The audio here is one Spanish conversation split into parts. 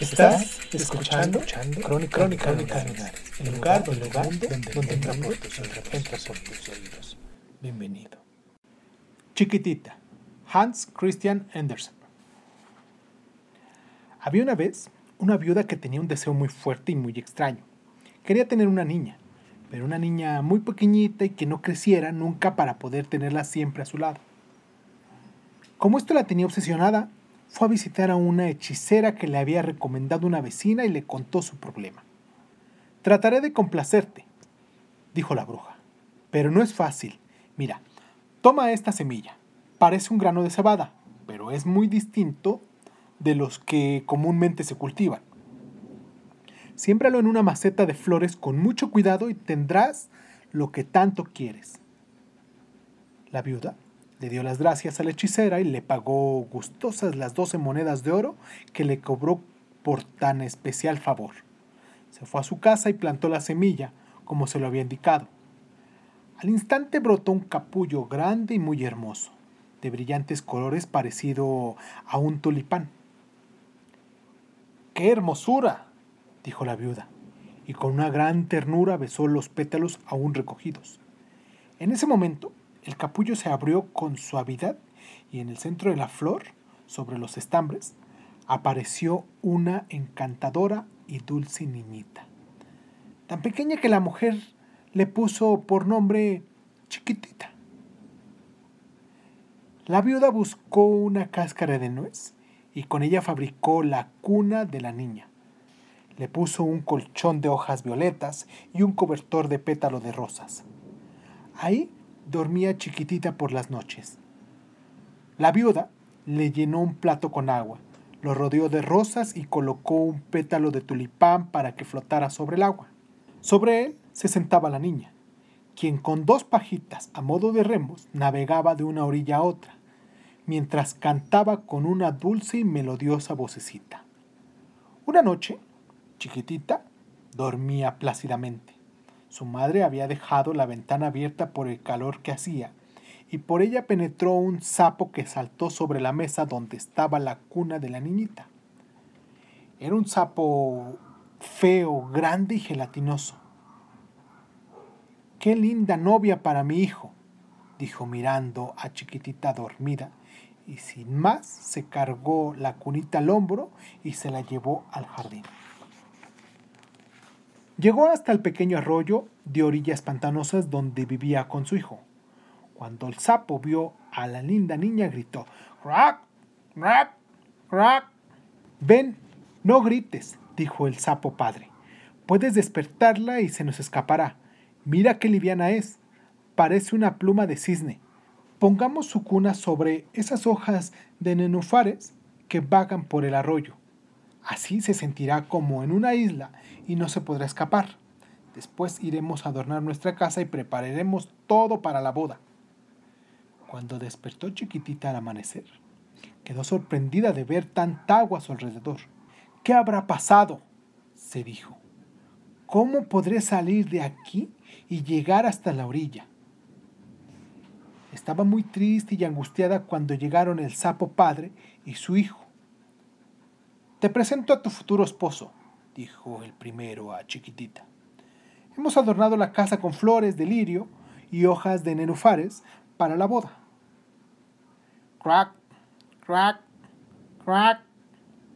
Estás escuchando, Crónica, Crónica, Lunares, el lugar, el lugar donde, donde entra por tus oídos. por tus oídos. Bienvenido. Chiquitita, Hans Christian Andersen. Había una vez una viuda que tenía un deseo muy fuerte y muy extraño. Quería tener una niña, pero una niña muy pequeñita y que no creciera nunca para poder tenerla siempre a su lado. Como esto la tenía obsesionada, fue a visitar a una hechicera que le había recomendado una vecina y le contó su problema. Trataré de complacerte, dijo la bruja, pero no es fácil. Mira, toma esta semilla. Parece un grano de cebada, pero es muy distinto de los que comúnmente se cultivan. Siémbralo en una maceta de flores con mucho cuidado y tendrás lo que tanto quieres. La viuda le dio las gracias a la hechicera y le pagó gustosas las doce monedas de oro que le cobró por tan especial favor. Se fue a su casa y plantó la semilla, como se lo había indicado. Al instante brotó un capullo grande y muy hermoso, de brillantes colores parecido a un tulipán. ¡Qué hermosura! dijo la viuda, y con una gran ternura besó los pétalos aún recogidos. En ese momento, el capullo se abrió con suavidad y en el centro de la flor, sobre los estambres, apareció una encantadora y dulce niñita, tan pequeña que la mujer le puso por nombre chiquitita. La viuda buscó una cáscara de nuez y con ella fabricó la cuna de la niña. Le puso un colchón de hojas violetas y un cobertor de pétalo de rosas. Ahí dormía chiquitita por las noches. La viuda le llenó un plato con agua, lo rodeó de rosas y colocó un pétalo de tulipán para que flotara sobre el agua. Sobre él se sentaba la niña, quien con dos pajitas a modo de remos navegaba de una orilla a otra, mientras cantaba con una dulce y melodiosa vocecita. Una noche, chiquitita dormía plácidamente. Su madre había dejado la ventana abierta por el calor que hacía, y por ella penetró un sapo que saltó sobre la mesa donde estaba la cuna de la niñita. Era un sapo feo, grande y gelatinoso. Qué linda novia para mi hijo, dijo mirando a chiquitita dormida, y sin más se cargó la cunita al hombro y se la llevó al jardín. Llegó hasta el pequeño arroyo de orillas pantanosas donde vivía con su hijo. Cuando el sapo vio a la linda niña, gritó: ¡Crack! ¡Crack! ¡Crack! Ven, no grites, dijo el sapo padre. Puedes despertarla y se nos escapará. Mira qué liviana es. Parece una pluma de cisne. Pongamos su cuna sobre esas hojas de nenúfares que vagan por el arroyo. Así se sentirá como en una isla y no se podrá escapar. Después iremos a adornar nuestra casa y prepararemos todo para la boda. Cuando despertó chiquitita al amanecer, quedó sorprendida de ver tanta agua a su alrededor. ¿Qué habrá pasado? se dijo. ¿Cómo podré salir de aquí y llegar hasta la orilla? Estaba muy triste y angustiada cuando llegaron el sapo padre y su hijo. Te presento a tu futuro esposo, dijo el primero a Chiquitita. Hemos adornado la casa con flores de lirio y hojas de nenufares para la boda. Crack, crack, crack,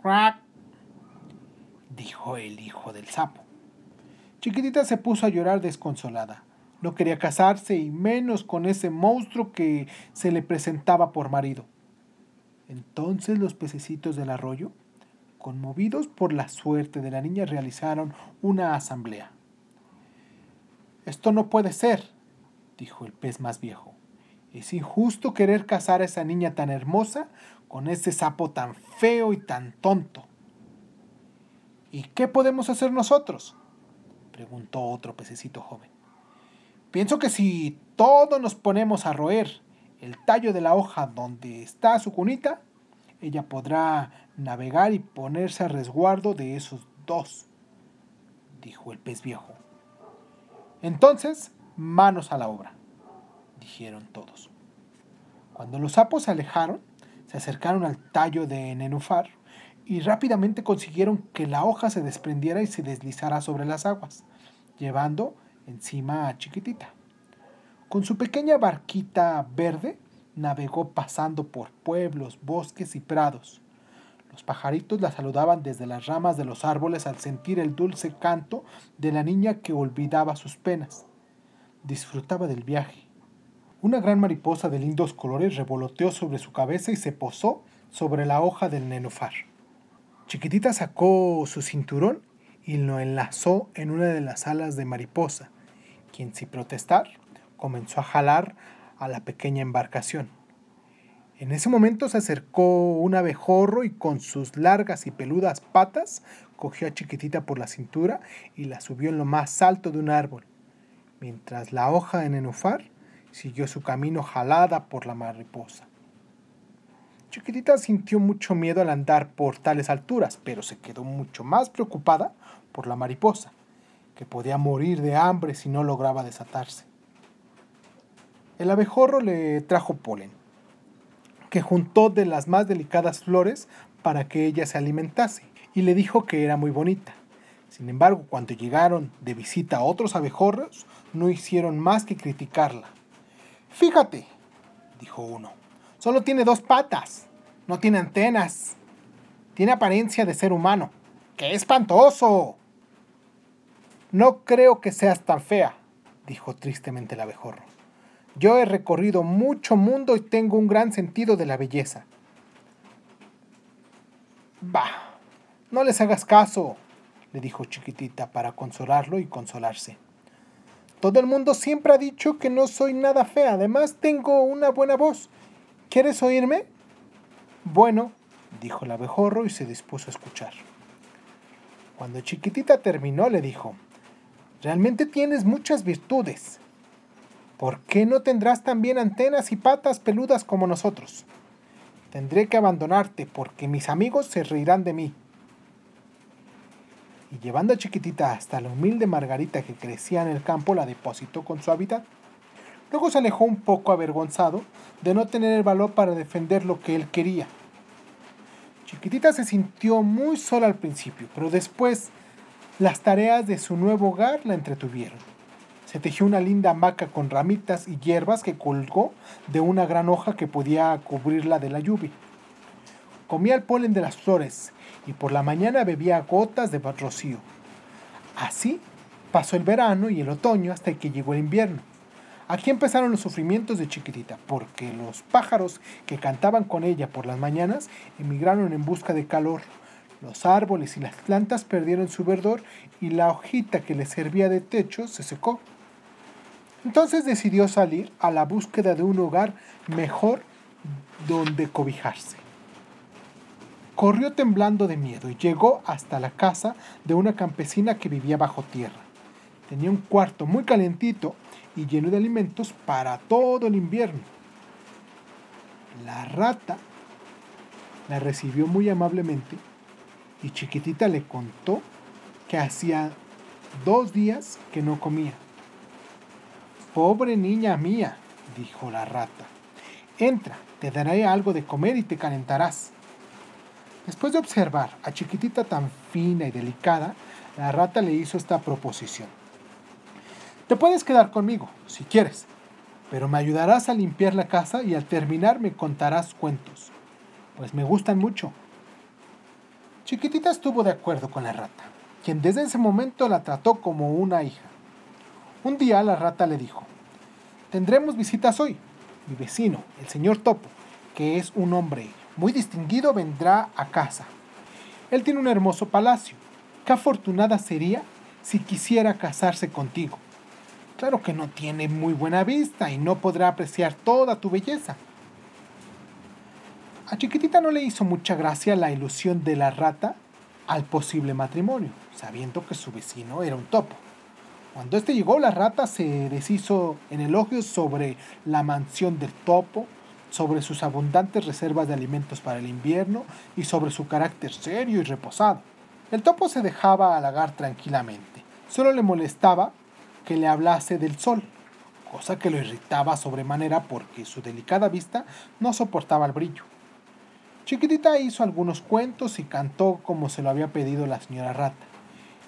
crack, dijo el hijo del sapo. Chiquitita se puso a llorar desconsolada. No quería casarse y menos con ese monstruo que se le presentaba por marido. Entonces los pececitos del arroyo conmovidos por la suerte de la niña, realizaron una asamblea. Esto no puede ser, dijo el pez más viejo. Es injusto querer casar a esa niña tan hermosa con ese sapo tan feo y tan tonto. ¿Y qué podemos hacer nosotros? preguntó otro pececito joven. Pienso que si todos nos ponemos a roer el tallo de la hoja donde está su cunita, ella podrá navegar y ponerse a resguardo de esos dos, dijo el pez viejo. Entonces, manos a la obra, dijeron todos. Cuando los sapos se alejaron, se acercaron al tallo de nenufar y rápidamente consiguieron que la hoja se desprendiera y se deslizara sobre las aguas, llevando encima a Chiquitita. Con su pequeña barquita verde, navegó pasando por pueblos, bosques y prados. Los pajaritos la saludaban desde las ramas de los árboles al sentir el dulce canto de la niña que olvidaba sus penas. Disfrutaba del viaje. Una gran mariposa de lindos colores revoloteó sobre su cabeza y se posó sobre la hoja del nenufar. Chiquitita sacó su cinturón y lo enlazó en una de las alas de mariposa, quien sin protestar comenzó a jalar a la pequeña embarcación. En ese momento se acercó un abejorro y con sus largas y peludas patas cogió a Chiquitita por la cintura y la subió en lo más alto de un árbol, mientras la hoja de nenufar siguió su camino jalada por la mariposa. Chiquitita sintió mucho miedo al andar por tales alturas, pero se quedó mucho más preocupada por la mariposa, que podía morir de hambre si no lograba desatarse. El abejorro le trajo polen, que juntó de las más delicadas flores para que ella se alimentase, y le dijo que era muy bonita. Sin embargo, cuando llegaron de visita a otros abejorros, no hicieron más que criticarla. Fíjate, dijo uno, solo tiene dos patas, no tiene antenas, tiene apariencia de ser humano. ¡Qué espantoso! No creo que seas tan fea, dijo tristemente el abejorro. Yo he recorrido mucho mundo y tengo un gran sentido de la belleza. Bah, no les hagas caso, le dijo chiquitita para consolarlo y consolarse. Todo el mundo siempre ha dicho que no soy nada fea, además tengo una buena voz. ¿Quieres oírme? Bueno, dijo el abejorro y se dispuso a escuchar. Cuando chiquitita terminó, le dijo, realmente tienes muchas virtudes. ¿Por qué no tendrás también antenas y patas peludas como nosotros? Tendré que abandonarte porque mis amigos se reirán de mí. Y llevando a Chiquitita hasta la humilde Margarita que crecía en el campo, la depositó con su hábitat. Luego se alejó un poco avergonzado de no tener el valor para defender lo que él quería. Chiquitita se sintió muy sola al principio, pero después las tareas de su nuevo hogar la entretuvieron se tejió una linda hamaca con ramitas y hierbas que colgó de una gran hoja que podía cubrirla de la lluvia. Comía el polen de las flores y por la mañana bebía gotas de rocío. Así pasó el verano y el otoño hasta que llegó el invierno. Aquí empezaron los sufrimientos de Chiquitita, porque los pájaros que cantaban con ella por las mañanas emigraron en busca de calor. Los árboles y las plantas perdieron su verdor y la hojita que les servía de techo se secó. Entonces decidió salir a la búsqueda de un hogar mejor donde cobijarse. Corrió temblando de miedo y llegó hasta la casa de una campesina que vivía bajo tierra. Tenía un cuarto muy calentito y lleno de alimentos para todo el invierno. La rata la recibió muy amablemente y chiquitita le contó que hacía dos días que no comía. Pobre niña mía, dijo la rata. Entra, te daré algo de comer y te calentarás. Después de observar a Chiquitita tan fina y delicada, la rata le hizo esta proposición. Te puedes quedar conmigo, si quieres, pero me ayudarás a limpiar la casa y al terminar me contarás cuentos, pues me gustan mucho. Chiquitita estuvo de acuerdo con la rata, quien desde ese momento la trató como una hija. Un día la rata le dijo, tendremos visitas hoy. Mi vecino, el señor Topo, que es un hombre muy distinguido, vendrá a casa. Él tiene un hermoso palacio. Qué afortunada sería si quisiera casarse contigo. Claro que no tiene muy buena vista y no podrá apreciar toda tu belleza. A Chiquitita no le hizo mucha gracia la ilusión de la rata al posible matrimonio, sabiendo que su vecino era un topo. Cuando este llegó, la rata se deshizo en elogios sobre la mansión del topo, sobre sus abundantes reservas de alimentos para el invierno y sobre su carácter serio y reposado. El topo se dejaba halagar tranquilamente. Solo le molestaba que le hablase del sol, cosa que lo irritaba sobremanera porque su delicada vista no soportaba el brillo. Chiquitita hizo algunos cuentos y cantó como se lo había pedido la señora rata.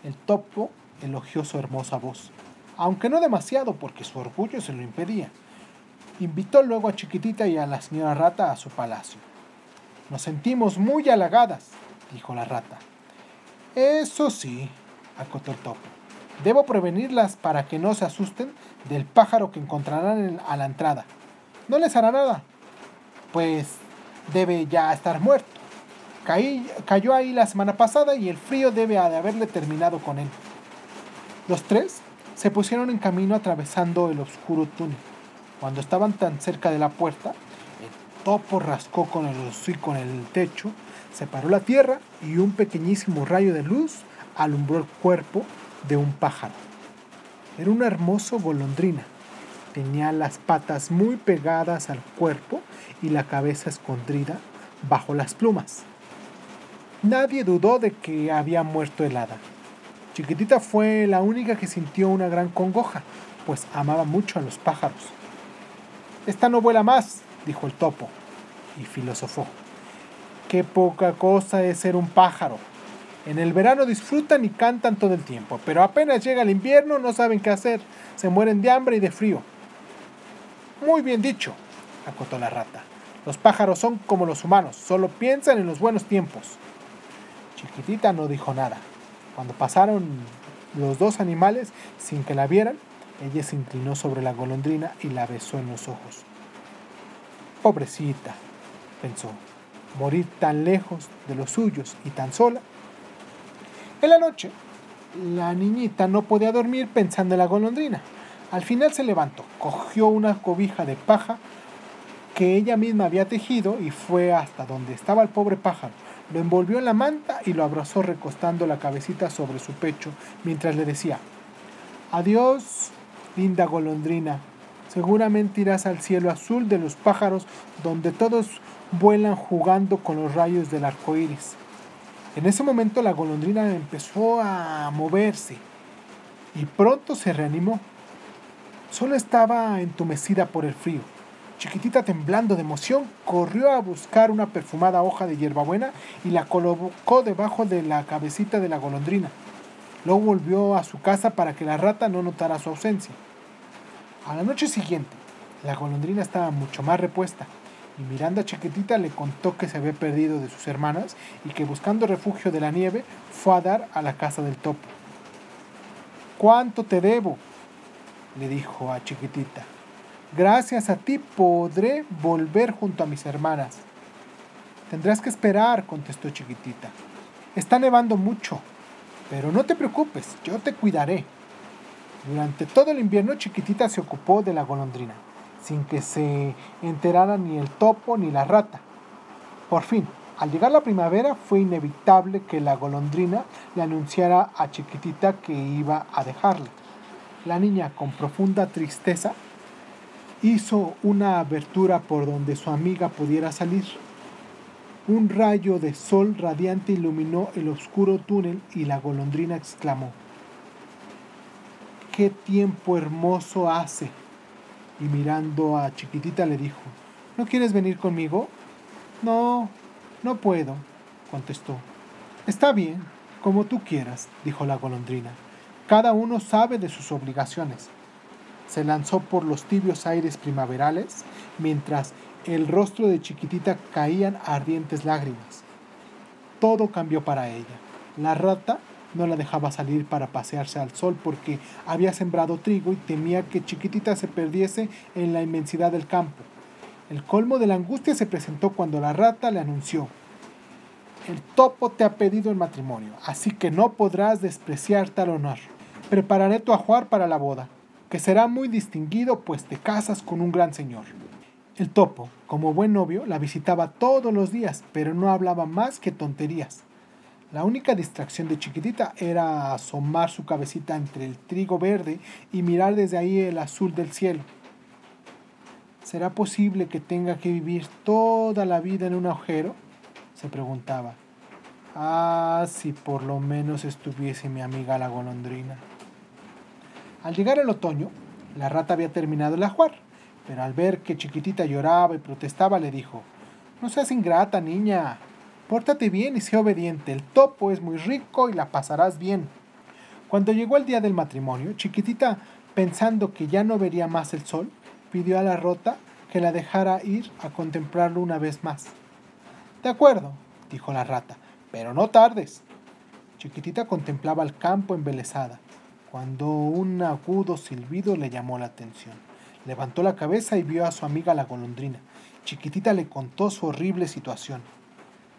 El topo elogió su hermosa voz, aunque no demasiado porque su orgullo se lo impedía. Invitó luego a Chiquitita y a la señora rata a su palacio. Nos sentimos muy halagadas, dijo la rata. Eso sí, acotó el topo. Debo prevenirlas para que no se asusten del pájaro que encontrarán a la entrada. No les hará nada, pues debe ya estar muerto. cayó ahí la semana pasada y el frío debe de haberle terminado con él. Los tres se pusieron en camino atravesando el oscuro túnel. Cuando estaban tan cerca de la puerta, el topo rascó con el hocico en el techo, separó la tierra y un pequeñísimo rayo de luz alumbró el cuerpo de un pájaro. Era una hermosa golondrina. Tenía las patas muy pegadas al cuerpo y la cabeza escondida bajo las plumas. Nadie dudó de que había muerto helada. Chiquitita fue la única que sintió una gran congoja, pues amaba mucho a los pájaros. Esta no vuela más, dijo el topo, y filosofó. Qué poca cosa es ser un pájaro. En el verano disfrutan y cantan todo el tiempo, pero apenas llega el invierno no saben qué hacer, se mueren de hambre y de frío. Muy bien dicho, acotó la rata. Los pájaros son como los humanos, solo piensan en los buenos tiempos. Chiquitita no dijo nada. Cuando pasaron los dos animales sin que la vieran, ella se inclinó sobre la golondrina y la besó en los ojos. Pobrecita, pensó, morir tan lejos de los suyos y tan sola en la noche, la niñita no podía dormir pensando en la golondrina. Al final se levantó, cogió una cobija de paja que ella misma había tejido y fue hasta donde estaba el pobre pájaro. Lo envolvió en la manta y lo abrazó recostando la cabecita sobre su pecho mientras le decía, Adiós, linda golondrina. Seguramente irás al cielo azul de los pájaros donde todos vuelan jugando con los rayos del arco iris. En ese momento la golondrina empezó a moverse y pronto se reanimó. Solo estaba entumecida por el frío. Chiquitita, temblando de emoción, corrió a buscar una perfumada hoja de hierbabuena y la colocó debajo de la cabecita de la golondrina. Luego volvió a su casa para que la rata no notara su ausencia. A la noche siguiente, la golondrina estaba mucho más repuesta y mirando a Chiquitita le contó que se había perdido de sus hermanas y que buscando refugio de la nieve fue a dar a la casa del topo. ¿Cuánto te debo? le dijo a Chiquitita. Gracias a ti podré volver junto a mis hermanas. Tendrás que esperar, contestó Chiquitita. Está nevando mucho, pero no te preocupes, yo te cuidaré. Durante todo el invierno Chiquitita se ocupó de la golondrina sin que se enterara ni el topo ni la rata. Por fin, al llegar la primavera fue inevitable que la golondrina le anunciara a Chiquitita que iba a dejarla. La niña, con profunda tristeza, hizo una abertura por donde su amiga pudiera salir. Un rayo de sol radiante iluminó el oscuro túnel y la golondrina exclamó, ¡Qué tiempo hermoso hace! y mirando a Chiquitita le dijo, ¿No quieres venir conmigo? No, no puedo, contestó. Está bien, como tú quieras, dijo la golondrina. Cada uno sabe de sus obligaciones. Se lanzó por los tibios aires primaverales, mientras el rostro de Chiquitita caían ardientes lágrimas. Todo cambió para ella. La rata no la dejaba salir para pasearse al sol porque había sembrado trigo y temía que chiquitita se perdiese en la inmensidad del campo. El colmo de la angustia se presentó cuando la rata le anunció, el topo te ha pedido el matrimonio, así que no podrás despreciar tal honor. Prepararé tu ajuar para la boda. Que será muy distinguido pues te casas con un gran señor. El topo, como buen novio, la visitaba todos los días, pero no hablaba más que tonterías. La única distracción de chiquitita era asomar su cabecita entre el trigo verde y mirar desde ahí el azul del cielo. ¿Será posible que tenga que vivir toda la vida en un agujero? se preguntaba. Ah, si por lo menos estuviese mi amiga la golondrina. Al llegar el otoño, la rata había terminado el ajuar, pero al ver que chiquitita lloraba y protestaba le dijo, No seas ingrata, niña, pórtate bien y sé obediente, el topo es muy rico y la pasarás bien. Cuando llegó el día del matrimonio, chiquitita, pensando que ya no vería más el sol, pidió a la rota que la dejara ir a contemplarlo una vez más. De acuerdo, dijo la rata, pero no tardes. Chiquitita contemplaba el campo embelesada, cuando un agudo silbido le llamó la atención. Levantó la cabeza y vio a su amiga la golondrina. Chiquitita le contó su horrible situación.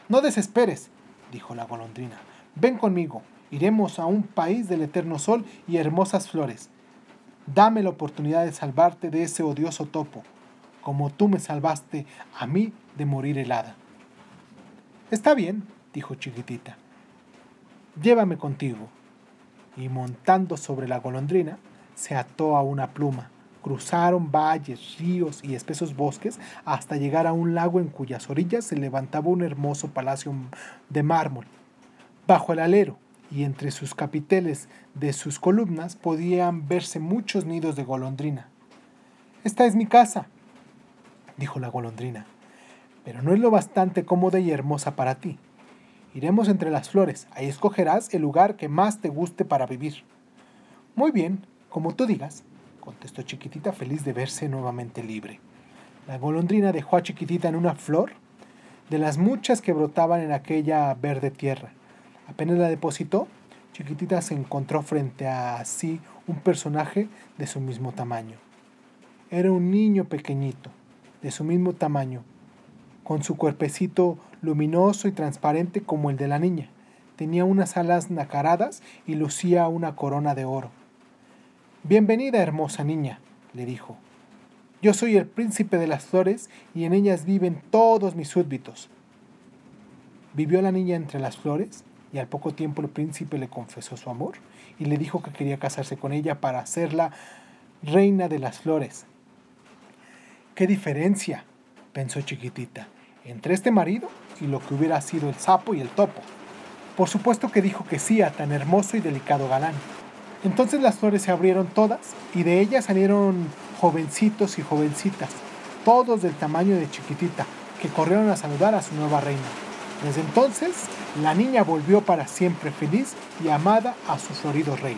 No desesperes, dijo la golondrina. Ven conmigo, iremos a un país del eterno sol y hermosas flores. Dame la oportunidad de salvarte de ese odioso topo, como tú me salvaste a mí de morir helada. Está bien, dijo Chiquitita. Llévame contigo. Y montando sobre la golondrina, se ató a una pluma. Cruzaron valles, ríos y espesos bosques hasta llegar a un lago en cuyas orillas se levantaba un hermoso palacio de mármol. Bajo el alero, y entre sus capiteles de sus columnas podían verse muchos nidos de golondrina. Esta es mi casa, dijo la golondrina, pero no es lo bastante cómoda y hermosa para ti. Iremos entre las flores, ahí escogerás el lugar que más te guste para vivir. Muy bien, como tú digas, contestó Chiquitita feliz de verse nuevamente libre. La golondrina dejó a Chiquitita en una flor de las muchas que brotaban en aquella verde tierra Apenas la depositó, Chiquitita se encontró frente a sí un personaje de su mismo tamaño. Era un niño pequeñito, de su mismo tamaño, con su cuerpecito luminoso y transparente como el de la niña. Tenía unas alas nacaradas y lucía una corona de oro. Bienvenida, hermosa niña, le dijo. Yo soy el príncipe de las flores y en ellas viven todos mis súbditos. ¿Vivió la niña entre las flores? y al poco tiempo el príncipe le confesó su amor y le dijo que quería casarse con ella para hacerla reina de las flores. ¿Qué diferencia? pensó chiquitita, entre este marido y lo que hubiera sido el sapo y el topo. Por supuesto que dijo que sí a tan hermoso y delicado galán. Entonces las flores se abrieron todas y de ellas salieron jovencitos y jovencitas, todos del tamaño de chiquitita, que corrieron a saludar a su nueva reina. Desde entonces, la niña volvió para siempre feliz y amada a su florido rey.